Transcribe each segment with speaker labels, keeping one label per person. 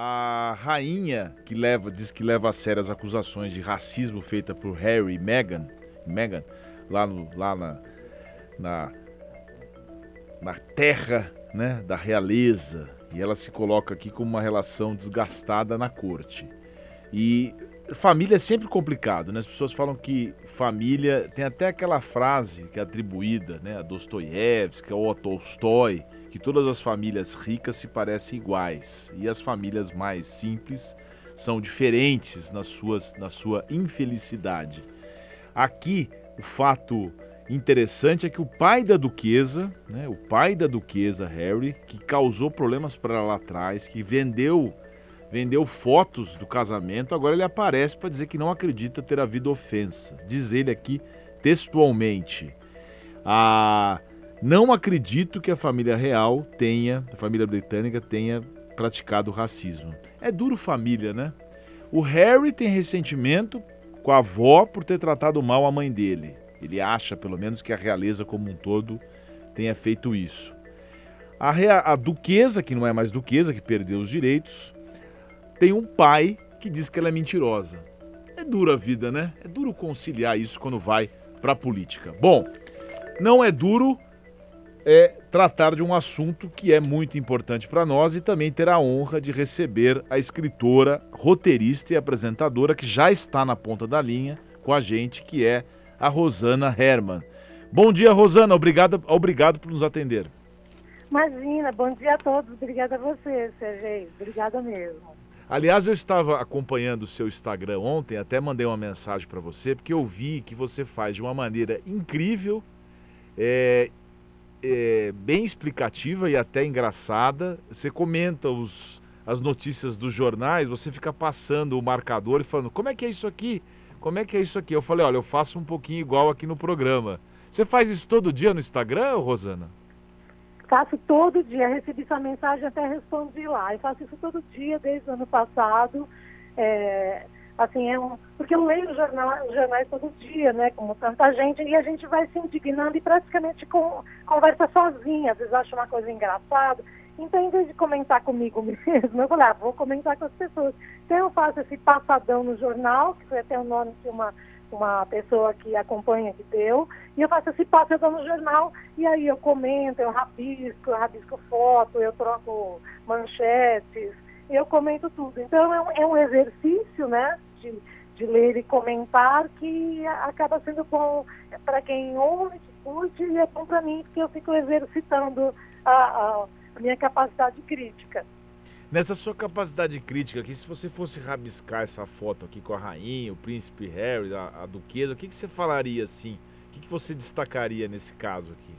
Speaker 1: A rainha que leva, diz que leva a sério as acusações de racismo feita por Harry e Meghan, Meghan lá, no, lá na, na, na terra né, da realeza. E ela se coloca aqui como uma relação desgastada na corte. E família é sempre complicado, né? As pessoas falam que família tem até aquela frase que é atribuída, né, a Dostoiévski ou a Tolstói, que todas as famílias ricas se parecem iguais e as famílias mais simples são diferentes nas suas na sua infelicidade. Aqui o fato interessante é que o pai da duquesa, né, o pai da duquesa Harry, que causou problemas para lá atrás, que vendeu vendeu fotos do casamento, agora ele aparece para dizer que não acredita ter havido ofensa. Diz ele aqui textualmente: "Ah, não acredito que a família real tenha, a família britânica tenha praticado racismo". É duro família, né? O Harry tem ressentimento com a avó por ter tratado mal a mãe dele. Ele acha, pelo menos, que a realeza como um todo tenha feito isso. A, rea, a duquesa, que não é mais duquesa, que perdeu os direitos, tem um pai que diz que ela é mentirosa. É dura a vida, né? É duro conciliar isso quando vai para a política. Bom, não é duro é tratar de um assunto que é muito importante para nós e também ter a honra de receber a escritora, roteirista e apresentadora que já está na ponta da linha com a gente, que é a Rosana Herman. Bom dia, Rosana. Obrigado, obrigado por nos atender.
Speaker 2: Imagina, bom dia a todos. Obrigada a você, Sergei. Obrigada mesmo.
Speaker 1: Aliás, eu estava acompanhando o seu Instagram ontem, até mandei uma mensagem para você, porque eu vi que você faz de uma maneira incrível, é, é, bem explicativa e até engraçada. Você comenta os, as notícias dos jornais, você fica passando o marcador e falando: como é que é isso aqui? Como é que é isso aqui? Eu falei: olha, eu faço um pouquinho igual aqui no programa. Você faz isso todo dia no Instagram, Rosana?
Speaker 2: Faço todo dia, recebi sua mensagem até respondi lá. Eu faço isso todo dia desde o ano passado. É, assim, é um, porque eu leio jornal, jornais todo dia, né, como tanta gente, e a gente vai se indignando e praticamente com, conversa sozinha, às vezes acha uma coisa engraçada. Então, em vez de comentar comigo mesmo, eu falei, ah, vou comentar com as pessoas. Então, eu faço esse passadão no jornal, que foi até o nome que uma uma pessoa que acompanha que deu, e eu faço esse passo, eu no jornal, e aí eu comento, eu rabisco, eu rabisco foto, eu troco manchetes, eu comento tudo. Então é um, é um exercício, né, de, de ler e comentar que acaba sendo bom para quem ouve, que curte, e é bom para mim, porque eu fico exercitando a, a, a minha capacidade crítica.
Speaker 1: Nessa sua capacidade crítica aqui, se você fosse rabiscar essa foto aqui com a rainha, o príncipe Harry, a, a duquesa, o que, que você falaria assim? Que, que você destacaria nesse caso aqui?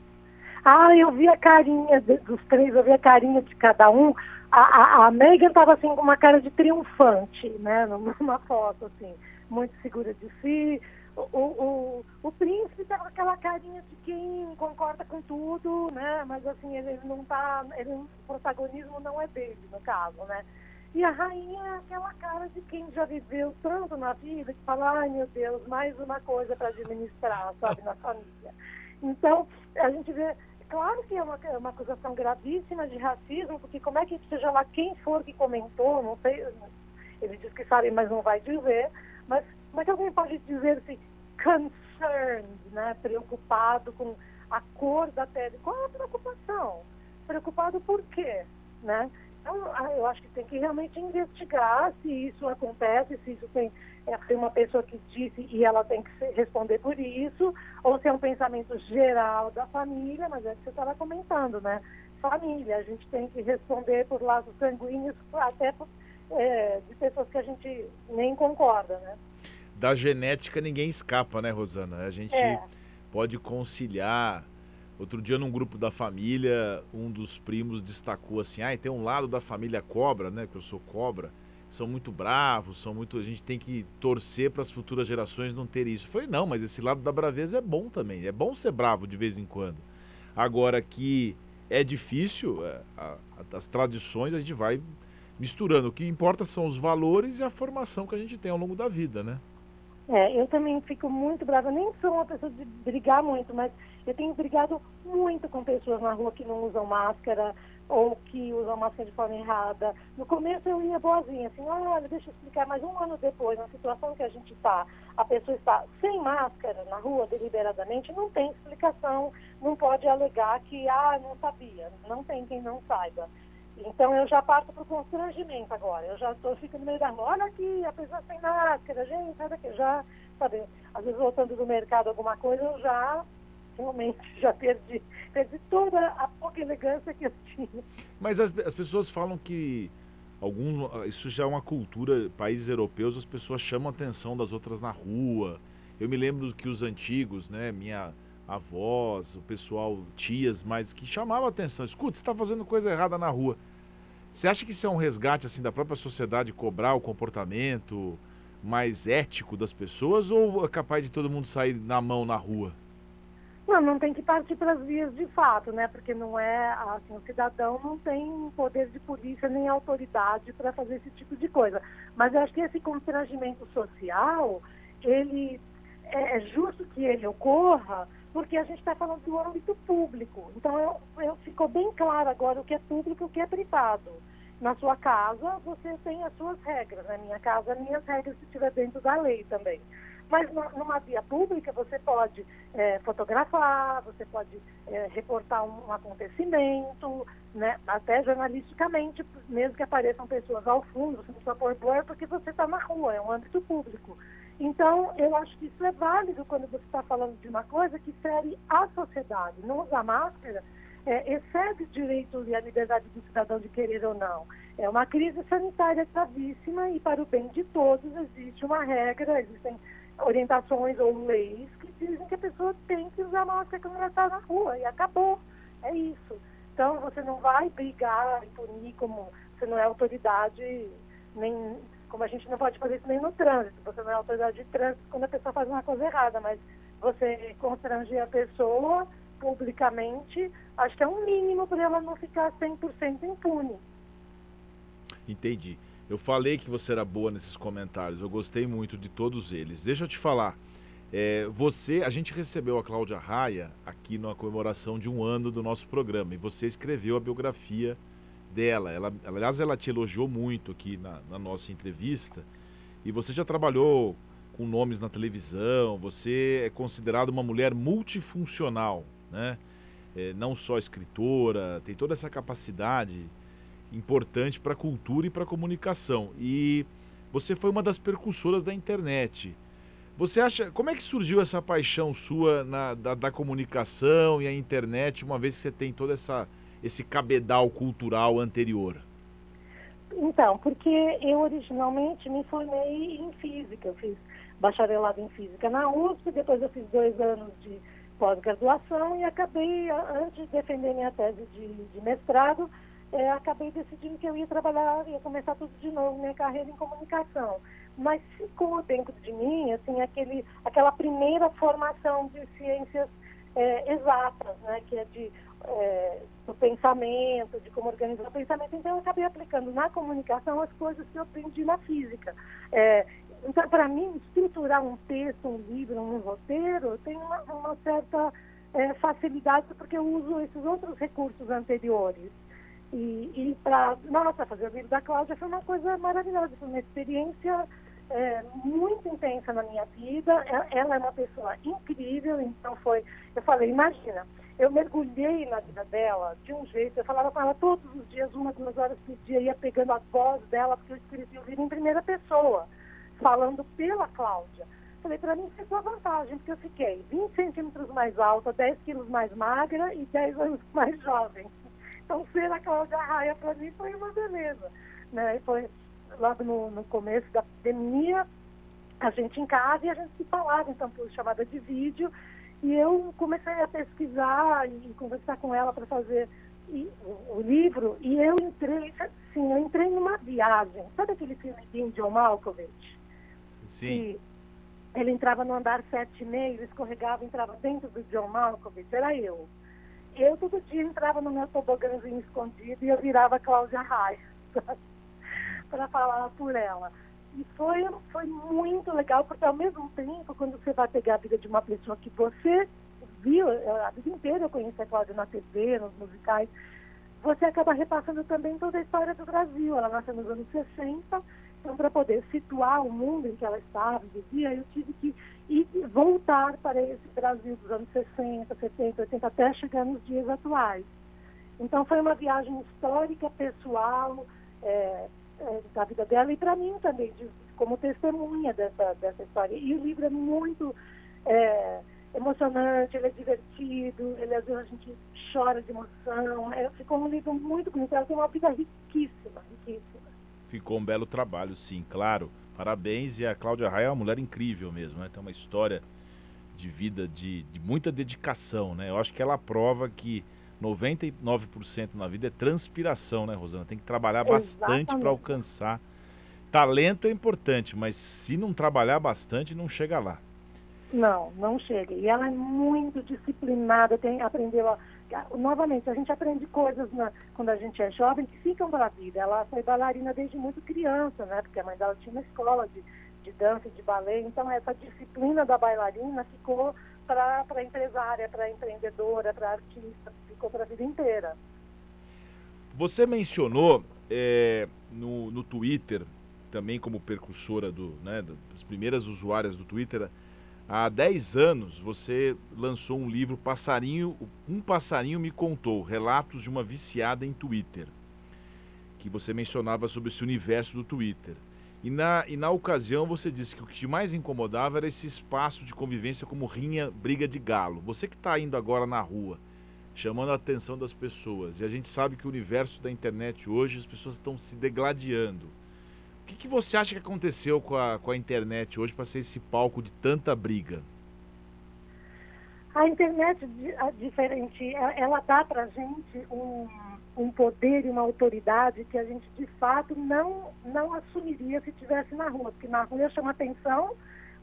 Speaker 2: Ah, eu vi a carinha dos três, eu vi a carinha de cada um. A, a, a Megan estava assim com uma cara de triunfante, né, numa foto assim, muito segura de si, o, o, o príncipe tá com aquela carinha de quem concorda com tudo, né? Mas assim, ele, ele não tá. Ele, o protagonismo não é dele, no caso, né? E a rainha é aquela cara de quem já viveu tanto na vida que fala, ai meu Deus, mais uma coisa para administrar, sabe, na família. Então, a gente vê, claro que é uma, é uma acusação gravíssima de racismo, porque como é que seja lá quem for que comentou, não sei, ele diz que sabe, mas não vai dizer, mas como é que alguém pode dizer-se concerned, né? preocupado com a cor da pele? Qual é a preocupação? Preocupado por quê? Né? Então, ah, eu acho que tem que realmente investigar se isso acontece, se isso tem, é, tem uma pessoa que disse e ela tem que responder por isso, ou se é um pensamento geral da família, mas é o que você estava comentando, né? Família, a gente tem que responder por laços sanguíneos, até por, é, de pessoas que a gente nem concorda, né?
Speaker 1: da genética ninguém escapa, né, Rosana? A gente é. pode conciliar. Outro dia, num grupo da família, um dos primos destacou assim: ah, tem um lado da família cobra, né? Que eu sou cobra, são muito bravos, são muito. A gente tem que torcer para as futuras gerações não terem isso. Eu falei, não, mas esse lado da braveza é bom também. É bom ser bravo de vez em quando. Agora que é difícil, é, as tradições a gente vai misturando. O que importa são os valores e a formação que a gente tem ao longo da vida, né?
Speaker 2: É, eu também fico muito brava. Eu nem sou uma pessoa de brigar muito, mas eu tenho brigado muito com pessoas na rua que não usam máscara, ou que usam máscara de forma errada. No começo eu ia boazinha, assim, olha, deixa eu explicar, mas um ano depois, na situação que a gente está, a pessoa está sem máscara na rua deliberadamente, não tem explicação, não pode alegar que, ah, não sabia, não tem quem não saiba. Então eu já parto para o constrangimento agora, eu já estou ficando no meio da rua, olha aqui, a pessoa sem máscara, gente, sabe que já, sabe, às vezes voltando do mercado alguma coisa, eu já realmente já perdi, perdi toda a pouca elegância que eu tinha.
Speaker 1: Mas as, as pessoas falam que algum, isso já é uma cultura, países europeus, as pessoas chamam a atenção das outras na rua. Eu me lembro que os antigos, né, minha avós, o pessoal, tias, mas que chamava a atenção. Escuta, você está fazendo coisa errada na rua. Você acha que isso é um resgate assim da própria sociedade cobrar o comportamento mais ético das pessoas ou é capaz de todo mundo sair na mão na rua?
Speaker 2: Não, não tem que partir para as vias de fato, né? Porque não é assim, o cidadão não tem poder de polícia nem autoridade para fazer esse tipo de coisa. Mas eu acho que esse constrangimento social, ele é, é justo que ele ocorra, porque a gente está falando do âmbito público. Então eu, eu, ficou bem claro agora o que é público e o que é privado. Na sua casa, você tem as suas regras. Na minha casa, minhas regras se estiver dentro da lei também. Mas numa via pública você pode é, fotografar, você pode é, reportar um, um, acontecimento, né, até jornalisticamente, mesmo que apareçam pessoas ao fundo, você não precisa pôr blur porque você está na rua, é um âmbito público. Então, eu acho que isso é válido quando você está falando de uma coisa que fere a sociedade. Não usar máscara é, excede o direito e a liberdade do cidadão de querer ou não. É uma crise sanitária gravíssima e, para o bem de todos, existe uma regra, existem orientações ou leis que dizem que a pessoa tem que usar máscara quando ela está na rua e acabou. É isso. Então você não vai brigar e punir como você não é autoridade, nem como a gente não pode fazer isso nem no trânsito. Você não é autoridade de trânsito quando a pessoa faz uma coisa errada, mas você constranger a pessoa publicamente, acho que é um mínimo para ela não ficar 100% impune.
Speaker 1: Entendi. Eu falei que você era boa nesses comentários, eu gostei muito de todos eles. Deixa eu te falar, é, você, a gente recebeu a Cláudia Raia aqui na comemoração de um ano do nosso programa e você escreveu a biografia dela. Ela, aliás, ela te elogiou muito aqui na, na nossa entrevista e você já trabalhou com nomes na televisão, você é considerada uma mulher multifuncional, né? É, não só escritora, tem toda essa capacidade importante para a cultura e para a comunicação. E você foi uma das percussoras da internet. Você acha, como é que surgiu essa paixão sua na, da, da comunicação e a internet, uma vez que você tem todo essa, esse cabedal cultural anterior?
Speaker 2: Então, porque eu originalmente me formei em física, eu fiz bacharelado em física na USP, depois eu fiz dois anos de pós-graduação e acabei, antes de defender minha tese de, de mestrado, é, acabei decidindo que eu ia trabalhar, ia começar tudo de novo, minha carreira em comunicação. Mas ficou dentro de mim, assim, aquele, aquela primeira formação de ciências é, exatas, né, que é de é, do pensamento, de como organizar o pensamento. Então, eu acabei aplicando na comunicação as coisas que eu aprendi na física. É, então, para mim, estruturar um texto, um livro, um roteiro, tem uma, uma certa é, facilidade porque eu uso esses outros recursos anteriores. E, e para, nossa, fazer o livro da Cláudia foi uma coisa maravilhosa, foi uma experiência é, muito intensa na minha vida. Ela é uma pessoa incrível, então foi, eu falei, imagina, eu mergulhei na vida dela de um jeito, eu falava com ela todos os dias, uma, duas horas por dia, ia pegando a voz dela, porque eu escrevi o livro em primeira pessoa, falando pela Cláudia. Falei, para mim isso é vantagem, porque eu fiquei 20 centímetros mais alta, 10 quilos mais magra e 10 anos mais jovem. Então, ser a Cláudia Raia para mim foi uma beleza. Né? E foi logo no, no começo da pandemia, a gente em casa e a gente se falava, então, por chamada de vídeo. E eu comecei a pesquisar e conversar com ela para fazer e, o, o, livro. E eu entrei, sim, eu entrei numa viagem. Sabe aquele filme de John Malkovich?
Speaker 1: Sim. Que
Speaker 2: ele entrava no andar sete e meio, escorregava, entrava dentro do John Malkovich. Era eu. Eu todo dia entrava no meu tobogãzinho escondido e eu virava Cláudia Raia para falar por ela. E foi, foi muito legal, porque ao mesmo tempo, quando você vai pegar a vida de uma pessoa que você viu, a vida inteira eu conheci a Cláudia na TV, nos musicais, você acaba repassando também toda a história do Brasil. Ela nasceu nos anos 60, então para poder situar o mundo em que ela estava, vivia, eu tive que ir, voltar para esse Brasil dos anos 60, 70, 80, até chegar nos dias atuais. Então foi uma viagem histórica, pessoal, é, é, da vida dela e para mim também, de, como testemunha dessa, dessa história. E o livro é muito é, emocionante, ele é divertido, ele às vezes a gente chora de emoção. É, ficou um livro muito bonito, ela tem uma vida riquíssima, riquíssima.
Speaker 1: Ficou um belo trabalho, sim, claro. Parabéns, e a Cláudia Raia é uma mulher incrível mesmo, né? Tem uma história de vida de, de muita dedicação, né? Eu acho que ela prova que 99% na vida é transpiração, né, Rosana? Tem que trabalhar bastante para alcançar. Talento é importante, mas se não trabalhar bastante, não chega lá.
Speaker 2: Não, não chega. E ela é muito disciplinada, tem, aprendeu a, novamente, a gente aprende coisas na, quando a gente é jovem que ficam para a vida. Ela foi bailarina desde muito criança, né? Porque a mãe dela tinha uma escola de, de dança de balé, então essa disciplina da bailarina ficou para empresária, para empreendedora, para artista, ficou para a vida inteira.
Speaker 1: Você mencionou é, no, no Twitter, também como percursora do, né, das primeiras usuárias do Twitter, há 10 anos você lançou um livro, Passarinho, Um Passarinho Me Contou, Relatos de uma Viciada em Twitter, que você mencionava sobre esse universo do Twitter. E na, e na ocasião você disse que o que te mais incomodava era esse espaço de convivência como rinha, briga de galo. Você que está indo agora na rua, chamando a atenção das pessoas, e a gente sabe que o universo da internet hoje as pessoas estão se degladiando. Que, que você acha que aconteceu com a, com a internet hoje para ser esse palco de tanta briga?
Speaker 2: A internet diferente, ela dá para gente um um poder e uma autoridade que a gente de fato não não assumiria se tivesse na rua, porque na rua eu chamo atenção,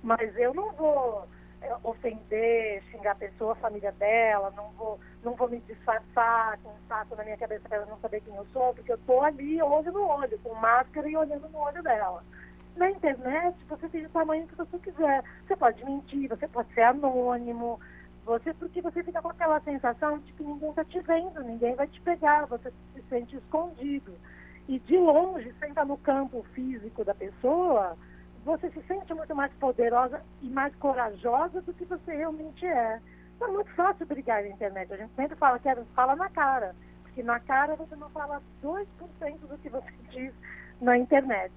Speaker 2: mas eu não vou é, ofender, xingar a pessoa, a família dela, não vou não vou me disfarçar com um saco na minha cabeça para ela não saber quem eu sou, porque eu estou ali olho no olho, com máscara e olhando no olho dela. Na internet, você tem o tamanho que você quiser. Você pode mentir, você pode ser anônimo, você, porque você fica com aquela sensação de que ninguém está te vendo, ninguém vai te pegar, você se sente escondido. E de longe, sem estar no campo físico da pessoa, você se sente muito mais poderosa e mais corajosa do que você realmente é. Então, é muito fácil brigar na internet. A gente sempre fala que fala na cara, porque na cara você não fala 2% do que você diz na internet.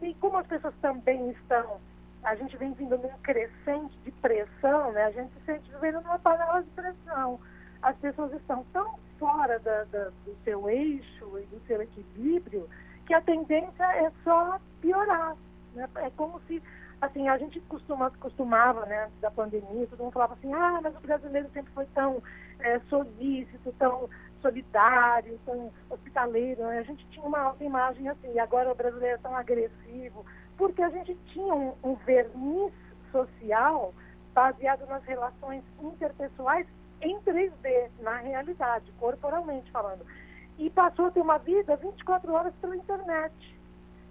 Speaker 2: E como as pessoas também estão a gente vem vindo num crescente de pressão, né? A gente se sente vivendo numa panela de pressão. As pessoas estão tão fora da, da, do seu eixo e do seu equilíbrio que a tendência é só piorar. Né? É como se, assim, a gente costuma, costumava, né, antes da pandemia, todo mundo falava assim, ah, mas o brasileiro sempre foi tão é, solícito, tão solidário, tão hospitaleiro. Né? A gente tinha uma alta imagem assim, e agora o brasileiro é tão agressivo, porque a gente tinha um, um verniz social baseado nas relações interpessoais em 3D, na realidade, corporalmente falando. E passou a ter uma vida 24 horas pela internet.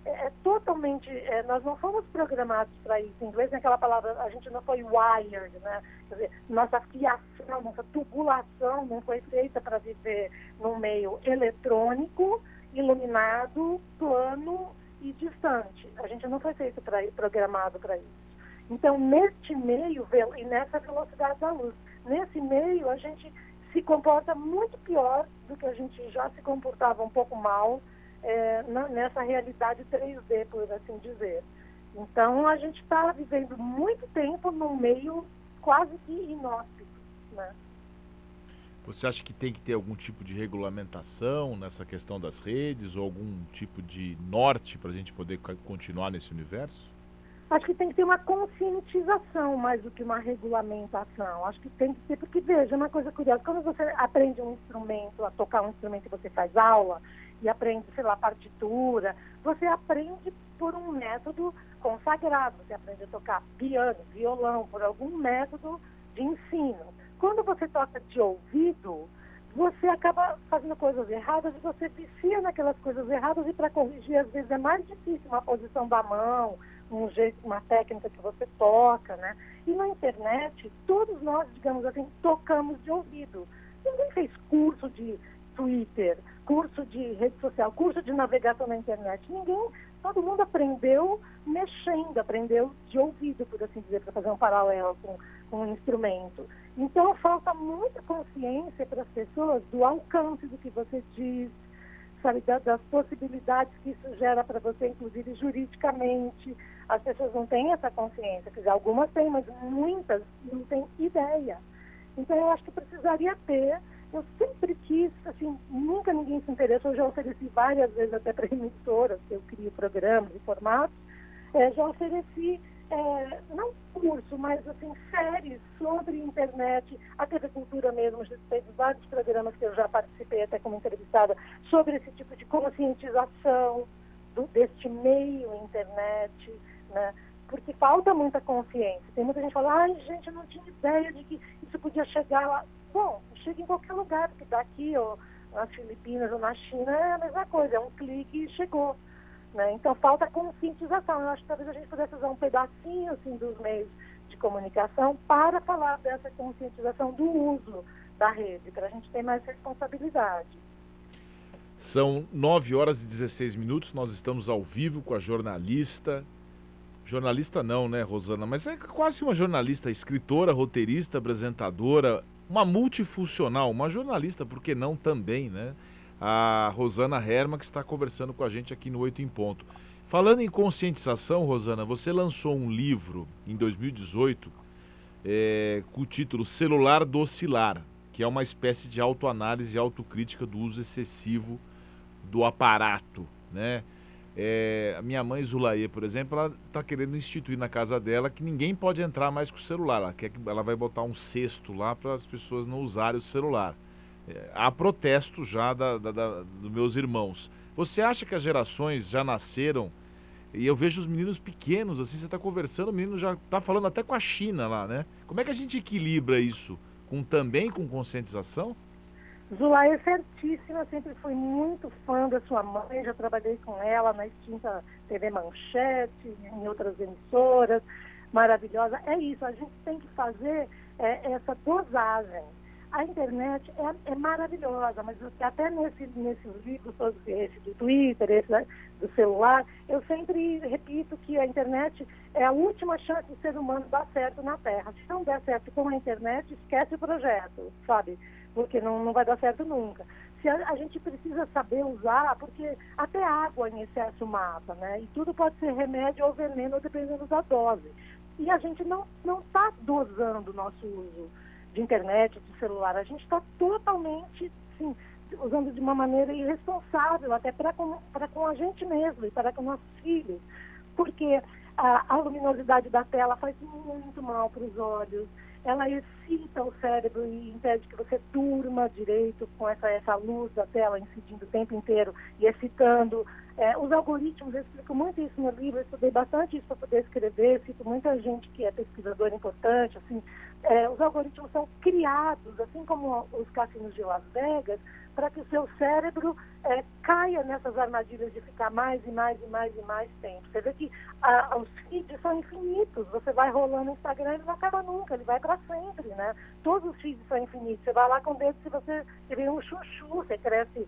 Speaker 2: É, é totalmente. É, nós não fomos programados para isso. Em inglês, aquela palavra, a gente não foi wired, né? Quer dizer, nossa fiação, nossa tubulação não foi feita para viver num meio eletrônico, iluminado, plano e distante. A gente não foi feito para programado para isso. Então, neste meio e nessa velocidade da luz, nesse meio a gente se comporta muito pior do que a gente já se comportava um pouco mal é, nessa realidade 3D, por assim dizer. Então, a gente está vivendo muito tempo num meio quase que inóspito, né?
Speaker 1: Você acha que tem que ter algum tipo de regulamentação nessa questão das redes ou algum tipo de norte para a gente poder continuar nesse universo?
Speaker 2: Acho que tem que ter uma conscientização mais do que uma regulamentação. Acho que tem que ter, porque veja, uma coisa curiosa, quando você aprende um instrumento, a tocar um instrumento e você faz aula, e aprende, sei lá, partitura, você aprende por um método consagrado, você aprende a tocar piano, violão, por algum método de ensino. Quando você toca de ouvido, você acaba fazendo coisas erradas e você vicia naquelas coisas erradas e para corrigir às vezes é mais difícil uma posição da mão, um jeito, uma técnica que você toca, né? E na internet, todos nós, digamos assim, tocamos de ouvido. Ninguém fez curso de Twitter, curso de rede social, curso de navegação na internet. Ninguém, todo mundo aprendeu mexendo, aprendeu de ouvido, por assim dizer, para fazer um paralelo com, com um instrumento. Então falta muita consciência para as pessoas do alcance do que você diz, sabe, das possibilidades que isso gera para você, inclusive juridicamente. As pessoas não têm essa consciência, quer dizer, algumas têm, mas muitas não têm ideia. Então eu acho que precisaria ter eu sempre quis, assim, nunca ninguém se interessou, já ofereci várias vezes até para emissoras, eu crio programas e formatos, é, já ofereci, é, não curso, mas assim, séries sobre internet, a TV Cultura mesmo, já fez vários programas que eu já participei até como entrevistada, sobre esse tipo de conscientização do, deste meio internet, né? porque falta muita consciência. Tem muita gente que fala, ai gente, eu não tinha ideia de que isso podia chegar lá. Bom, chega em qualquer lugar, porque daqui ou nas Filipinas ou na China é a mesma coisa, é um clique e chegou. Né? Então falta conscientização. Eu acho que talvez a gente pudesse usar um pedacinho assim, dos meios de comunicação para falar dessa conscientização do uso da rede, para a gente ter mais responsabilidade.
Speaker 1: São 9 horas e 16 minutos, nós estamos ao vivo com a jornalista. Jornalista não, né, Rosana? Mas é quase uma jornalista, escritora, roteirista, apresentadora, uma multifuncional, uma jornalista, por que não também, né? A Rosana Herma, que está conversando com a gente aqui no Oito em Ponto. Falando em conscientização, Rosana, você lançou um livro em 2018 é, com o título Celular Docilar, que é uma espécie de autoanálise e autocrítica do uso excessivo do aparato, né? É, a minha mãe Zulaê, por exemplo, ela está querendo instituir na casa dela que ninguém pode entrar mais com o celular. Ela quer que ela vai botar um cesto lá para as pessoas não usarem o celular. É, há protesto já da, da, da, dos meus irmãos. Você acha que as gerações já nasceram? E eu vejo os meninos pequenos, assim, você está conversando, o menino já está falando até com a China lá, né? Como é que a gente equilibra isso? Com também com conscientização?
Speaker 2: Zulaia é certíssima, sempre fui muito fã da sua mãe, já trabalhei com ela na extinta TV Manchete, em outras emissoras, maravilhosa. É isso, a gente tem que fazer é, essa dosagem. A internet é, é, maravilhosa, mas até nesse, nesse livro, esse do Twitter, esse né, do celular, eu sempre repito que a internet é a última chance do ser humano dar certo na Terra. Se não der certo com a internet, esquece o projeto, sabe? Porque não, não vai dar certo nunca. Se a, a, gente precisa saber usar, porque até água em excesso mata, né? E tudo pode ser remédio ou veneno dependendo da dose. E a gente não está dosando o nosso uso de internet, de celular. A gente está totalmente, sim, usando de uma maneira irresponsável, até para com, com a gente mesmo e para com nossos filhos. Porque a, a luminosidade da tela faz muito mal para os olhos ela excita o cérebro e impede que você durma direito com essa, essa luz da tela incidindo o tempo inteiro e excitando. É, os algoritmos, eu explico muito isso no livro, eu estudei bastante isso para poder escrever, cito muita gente que é pesquisadora importante, assim, é, os algoritmos são criados, assim como os cassinos de Las Vegas, para que o seu cérebro é, caia nessas armadilhas de ficar mais e mais e mais e mais tempo. Você vê que a, os feeds são infinitos. Você vai rolando no Instagram, ele não acaba nunca, ele vai para sempre, né? Todos os feeds são infinitos. Você vai lá com o dedo, se você tiver um chuchu, você cresce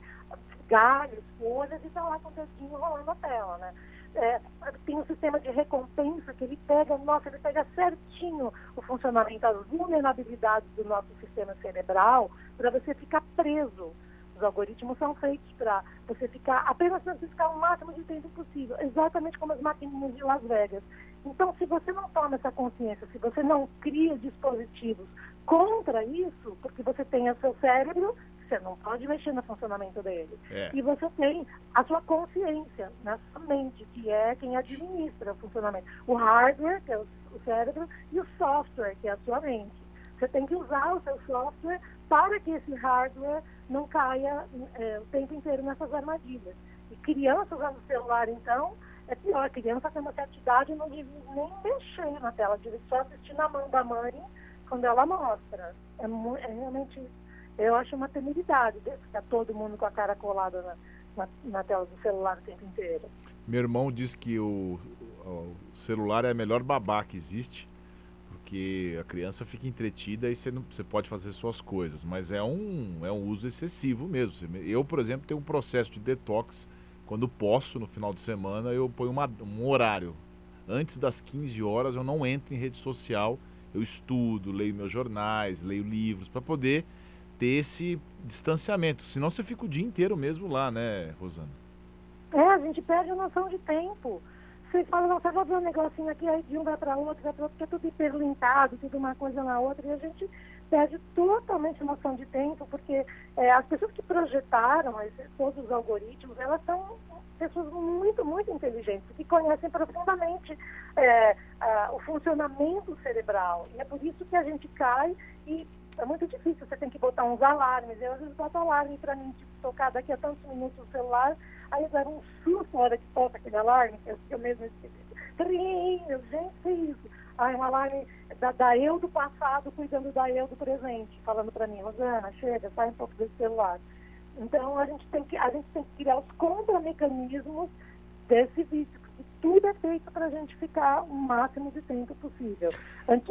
Speaker 2: galhos, folhas e está lá com o dedinho rolando na tela, né? É, tem um sistema de recompensa que ele pega, nossa, ele pega certinho o funcionamento, as vulnerabilidades do nosso sistema cerebral para você ficar preso os algoritmos são feitos para você ficar, apenas para ficar o máximo de tempo possível, exatamente como as maquininhas de Las Vegas. Então, se você não toma essa consciência, se você não cria dispositivos contra isso, porque você tem o seu cérebro, você não pode mexer no funcionamento dele. É. E você tem a sua consciência na sua mente, que é quem administra o funcionamento. O hardware, que é o cérebro, e o software, que é a sua mente. Você tem que usar o seu software para que esse hardware não caia é, o tempo inteiro nessas armadilhas. E criança usando celular, então, é pior. A criança tem uma certa idade não deve nem mexer na tela, deve só assistir na mão da mãe quando ela mostra. É, é realmente, eu acho uma temeridade ficar todo mundo com a cara colada na, na, na, tela do celular o tempo inteiro.
Speaker 1: Meu irmão diz que o, o celular é a melhor babá que existe porque a criança fica entretida e você, não, você pode fazer suas coisas, mas é um, é um uso excessivo mesmo. Eu, por exemplo, tenho um processo de detox, quando posso, no final de semana, eu ponho uma, um horário. Antes das 15 horas eu não entro em rede social, eu estudo, leio meus jornais, leio livros, para poder ter esse distanciamento. Senão você fica o dia inteiro mesmo lá, né, Rosana?
Speaker 2: É, a gente perde a noção de tempo. Você fala, não, você vai ver um negocinho aqui, aí de um vai para outro, vai para outro, porque é tudo hiperlinkado, tudo uma coisa na outra, e a gente perde totalmente noção de tempo, porque é, as pessoas que projetaram esses, todos os algoritmos, elas são pessoas muito, muito inteligentes, que conhecem profundamente é, a, o funcionamento cerebral. E é por isso que a gente cai e é muito difícil, você tem que botar uns alarmes. Eu às vezes boto alarme para mim, tipo, tocar daqui a tantos minutos no celular, aí eu dava um susto na hora que toca aquele alarme, que eu, mesmo. Trinho, gente, que isso? Aí um alarme da, da, eu do passado cuidando da eu do presente, falando para mim, Rosana, chega, sai um pouco desse celular. Então a gente tem que, a gente tem que criar os contramecanismos desse vício, porque tudo é feito para a gente ficar o máximo de tempo possível.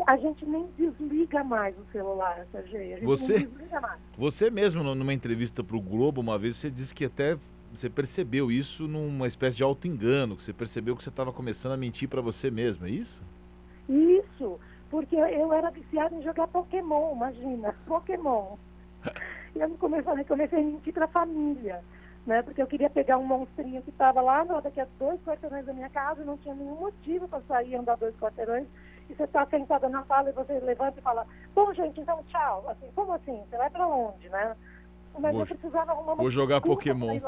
Speaker 2: A gente nem desliga mais o celular, Sergei. A gente
Speaker 1: você, nem desliga mais. Você mesmo, numa entrevista para o Globo, uma vez, você disse que até você percebeu isso numa espécie de auto-engano, que você percebeu que você estava começando a mentir para você mesmo, é isso?
Speaker 2: Isso, porque eu era viciada em jogar Pokémon, imagina, Pokémon. e eu comecei, comecei a mentir para a família, né? Porque eu queria pegar um monstrinho que estava lá no, daqui a dois quarteirões da minha casa, não tinha nenhum motivo para sair e andar dois quarteirões. E você está sentada na sala e você levanta e fala, bom gente, então tchau. Assim, como assim? Você vai para onde, né?
Speaker 1: Mas vou, eu precisava arrumar uma Vou jogar Pokémon.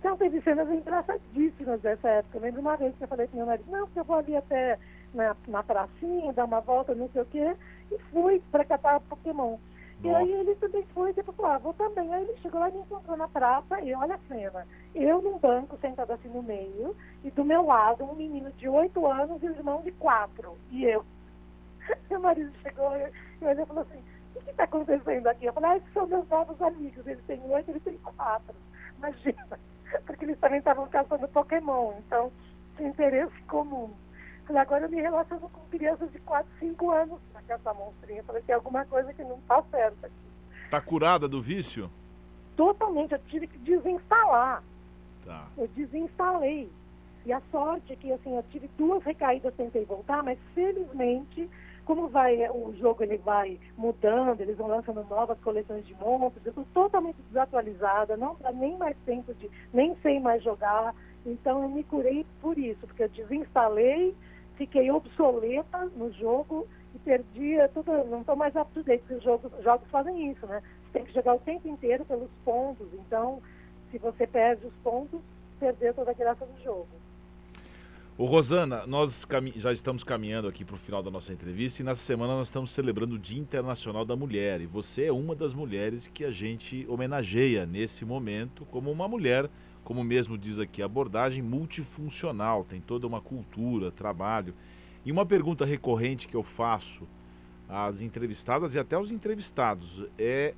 Speaker 2: Então, teve cenas engraçadíssimas dessa época. Eu lembro uma vez que eu falei com meu marido, não, porque eu vou ali até na, na pracinha, dar uma volta, não sei o quê, e fui para catar Pokémon. Nossa. E aí ele também foi, tipo, falou, ah, vou também. Aí ele chegou lá e me encontrou na praça, e olha a cena. Eu num banco, sentado assim no meio, e do meu lado um menino de oito anos e um irmão de quatro. E eu. Meu marido chegou e ele falou assim, o que está acontecendo aqui? Eu falei, ah, esses são meus novos amigos, eles têm oito, eles têm quatro. Imagina porque eles também estavam caçando Pokémon, então tinha interesse comum. Falei, agora eu me relaciono com crianças de 4, 5 anos para caçar monstrinho. Falei, tem alguma coisa que não está certa aqui.
Speaker 1: Está curada do vício?
Speaker 2: Totalmente, eu tive que desinstalar.
Speaker 1: Tá.
Speaker 2: Eu desinstalei. E a sorte é que assim, eu tive duas recaídas, tentei voltar, mas felizmente como vai o jogo ele vai mudando, eles vão lançando novas coleções de monstros, eu estou totalmente desatualizada, não dá nem mais tempo de, nem sei mais jogar, então eu me curei por isso, porque eu desinstalei, fiquei obsoleta no jogo e perdi tudo, não estou mais up to date, porque os jogos, jogos fazem isso, né? Você tem que jogar o tempo inteiro pelos pontos, então se você perde os pontos, perdeu toda a graça do jogo.
Speaker 1: Ô Rosana, nós já estamos caminhando aqui para o final da nossa entrevista e nessa semana nós estamos celebrando o Dia Internacional da Mulher. E você é uma das mulheres que a gente homenageia nesse momento como uma mulher, como mesmo diz aqui, abordagem multifuncional, tem toda uma cultura, trabalho. E uma pergunta recorrente que eu faço às entrevistadas e até aos entrevistados é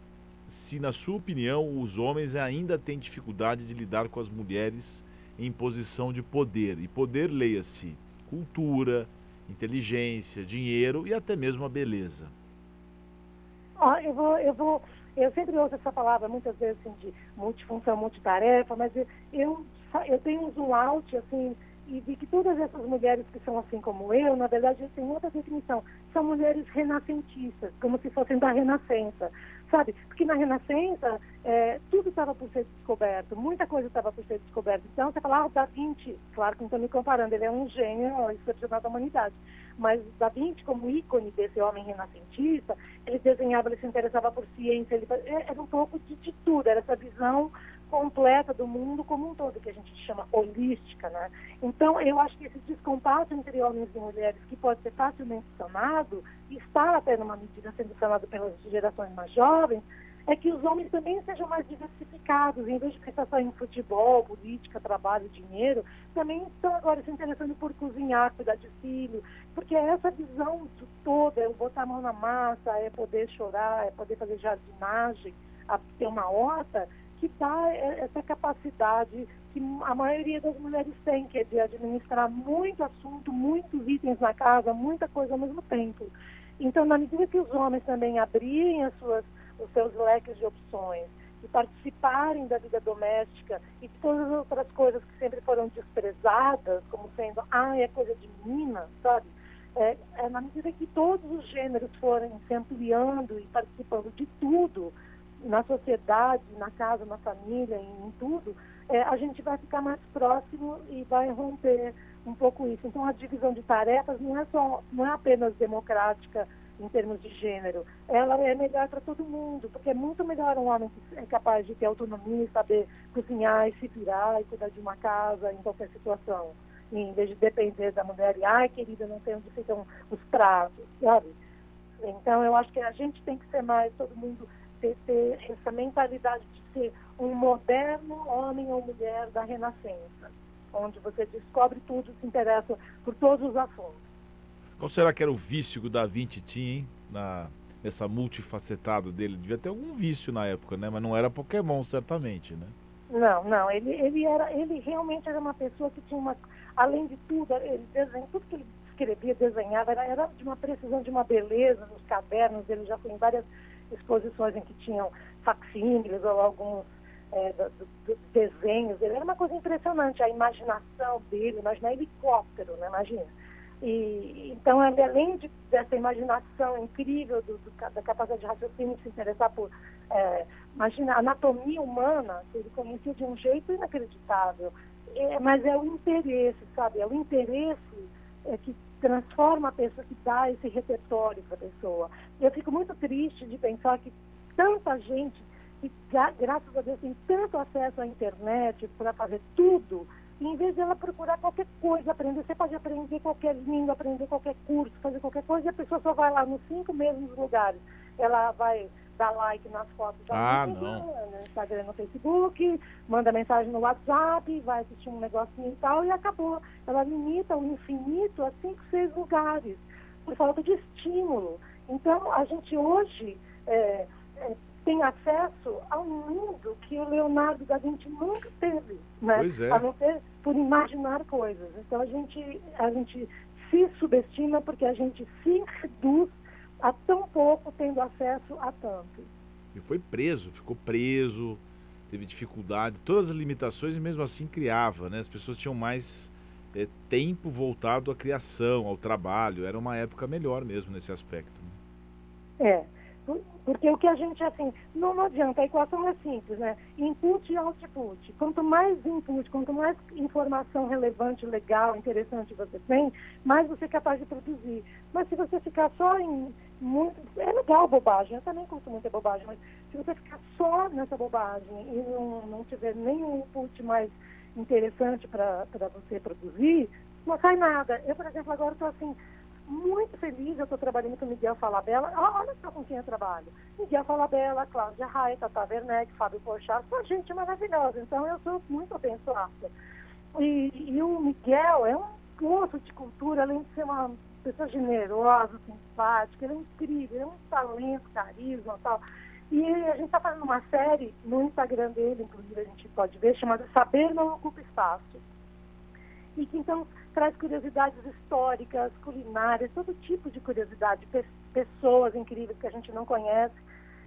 Speaker 1: se, na sua opinião, os homens ainda têm dificuldade de lidar com as mulheres em posição de poder. E poder, leia-se, cultura, inteligência, dinheiro e até mesmo a beleza.
Speaker 2: Ó, eu vou, eu vou, eu sempre uso essa palavra muitas vezes assim, de multifunção, multitarefa, mas eu, eu, tenho um zoom out, assim, e vi que todas essas mulheres que são assim como eu, na verdade, têm outra definição. São mulheres renascentistas, como se fossem da renascença sabe? Porque na Renascença, é, tudo estava por ser descoberto, muita coisa estava por ser descoberta. Então, você fala, ah, Da Vinci, claro que não estou me comparando, ele é um gênio excepcional da humanidade. Mas Da Vinci, como ícone desse homem renascentista, ele desenhava, ele se interessava por ciência, ele, é, era um pouco de, de tudo, era essa visão completa do mundo como um todo, que a gente chama holística, né? Então, eu acho que esse descompasso entre homens e mulheres, que pode ser facilmente sanado, e está até numa medida sendo sanado pelas gerações mais jovens, é que os homens também sejam mais diversificados, em vez de pensar só em futebol, política, trabalho, dinheiro, também estão agora se interessando por cozinhar, cuidar de filho, porque é essa visão toda, é botar a mão na massa, é poder chorar, é poder fazer jardinagem, ter uma horta, que dá essa capacidade que a maioria das mulheres tem, que é de administrar muito assunto, muitos itens na casa, muita coisa ao mesmo tempo. Então, na medida que os homens também abrirem as suas, os seus leques de opções e participarem da vida doméstica e de todas as outras coisas que sempre foram desprezadas, como sendo, ah, é coisa de menina, sabe? É, é, na medida que todos os gêneros forem se ampliando e participando de tudo, na sociedade, na casa, na família, em, em tudo, é, a gente vai ficar mais próximo e vai romper um pouco isso. Então, a divisão de tarefas não é, só, não é apenas democrática em termos de gênero, ela é melhor para todo mundo, porque é muito melhor um homem que é capaz de ter autonomia, saber cozinhar e se virar e cuidar de uma casa em qualquer situação, em vez de depender da mulher e, ai, querida, não sei onde ficam os pratos, sabe? Então, eu acho que a gente tem que ser mais, todo mundo ter, ter essa mentalidade de ser um moderno homem ou mulher da Renascença, onde você descobre tudo, se interessa por todos os assuntos.
Speaker 1: Qual será que era o vício que o Da Vinci tinha, hein? Na, nessa multifacetado dele? Devia ter algum vício na época, né? Mas não era Pokémon, certamente, né?
Speaker 2: Não, não. Ele, ele, era, ele realmente era uma pessoa que tinha uma. Além de tudo, ele desenha, tudo que ele escrevia, desenhava, era, era de uma precisão, de uma beleza nos cadernos. Ele já foi em várias exposições em que tinham facsímiles ou alguns é, do, do, desenhos. Ele era uma coisa impressionante, a imaginação dele, imaginar helicóptero, né? imagina. E, então, ele, além de, dessa imaginação incrível do, do, da capacidade de raciocínio de se interessar por, é, imagina, anatomia humana, ele conhecia de um jeito inacreditável. É, mas é o interesse, sabe? É o interesse é, que transforma a pessoa, que dá esse repertório para a pessoa. Eu fico muito triste de pensar que tanta gente, que graças a Deus tem tanto acesso à internet para fazer tudo, em vez de ela procurar qualquer coisa, aprender, você pode aprender qualquer língua, aprender qualquer curso, fazer qualquer coisa, e a pessoa só vai lá nos cinco mesmos lugares. Ela vai dá like nas fotos
Speaker 1: da ah,
Speaker 2: no Instagram, no Facebook, manda mensagem no WhatsApp, vai assistir um negocinho e tal, e acabou. Ela limita o infinito a cinco, seis lugares, por falta de estímulo. Então, a gente hoje é, é, tem acesso a um mundo que o Leonardo da Vinci nunca teve, né?
Speaker 1: Pois é.
Speaker 2: A não ser por imaginar coisas. Então, a gente, a gente se subestima porque a gente se reduz há tão pouco tendo acesso a tanto.
Speaker 1: E foi preso, ficou preso, teve dificuldade, todas as limitações e mesmo assim criava, né? As pessoas tinham mais é, tempo voltado à criação, ao trabalho. Era uma época melhor mesmo nesse aspecto.
Speaker 2: Né? É. Porque o que a gente, assim, não, não adianta, a equação é simples, né? Input e output. Quanto mais input, quanto mais informação relevante, legal, interessante você tem, mais você é capaz de produzir. Mas se você ficar só em muito. É legal bobagem, eu também curto muita bobagem, mas se você ficar só nessa bobagem e não, não tiver nenhum input mais interessante para você produzir, não sai nada. Eu, por exemplo, agora estou assim muito feliz, eu estou trabalhando com Miguel Falabella. Olha só com quem eu trabalho. Miguel Falabella, Cláudia Raia, Tata Werneck, Fábio Porchat, são gente maravilhosa. Então eu sou muito abençoada. E, e o Miguel é um poço de cultura, além de ser uma pessoa generosa, simpática, ele é incrível, ele é um talento, carisma tal. E a gente está fazendo uma série no Instagram dele, inclusive a gente pode ver, chamada Saber Não Ocupa Espaço. E que então traz curiosidades históricas, culinárias, todo tipo de curiosidade, pe pessoas incríveis que a gente não conhece.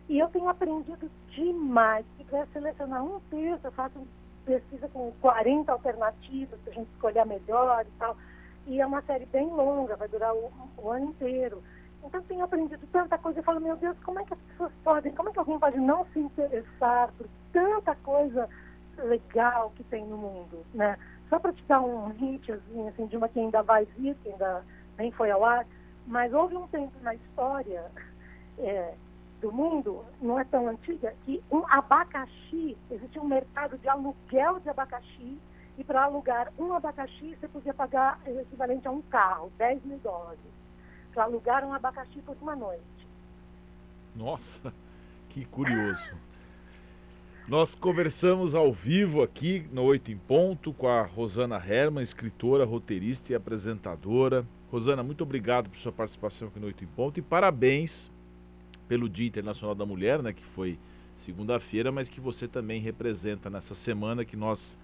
Speaker 2: E eu tenho aprendido demais. Se quiser selecionar um texto, eu faço pesquisa com 40 alternativas para a gente escolher a melhor e tal. E é uma série bem longa, vai durar o, o ano inteiro. Então tenho aprendido tanta coisa. Eu falo, meu Deus, como é que as pessoas podem, como é que alguém pode não se interessar por tanta coisa legal que tem no mundo, né? Só para te dar um hint, assim, assim, de uma que ainda vai vir, que ainda nem foi ao ar, mas houve um tempo na história é, do mundo, não é tão antiga, que um abacaxi, existia um mercado de aluguel de abacaxi, e para alugar um abacaxi você podia pagar o equivalente a um carro, 10 mil dólares. Para alugar um abacaxi por uma noite.
Speaker 1: Nossa, que curioso. Nós conversamos ao vivo aqui no Oito em Ponto com a Rosana Herman, escritora, roteirista e apresentadora. Rosana, muito obrigado por sua participação aqui no Oito em Ponto e parabéns pelo Dia Internacional da Mulher, né, que foi segunda-feira, mas que você também representa nessa semana que nós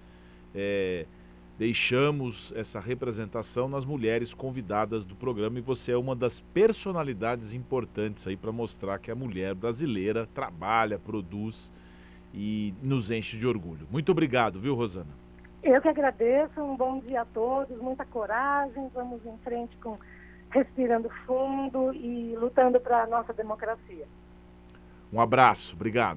Speaker 1: é, deixamos essa representação nas mulheres convidadas do programa e você é uma das personalidades importantes aí para mostrar que a mulher brasileira trabalha, produz e nos enche de orgulho. Muito obrigado, viu, Rosana?
Speaker 2: Eu que agradeço, um bom dia a todos, muita coragem, vamos em frente com respirando fundo e lutando para a nossa democracia.
Speaker 1: Um abraço, obrigado.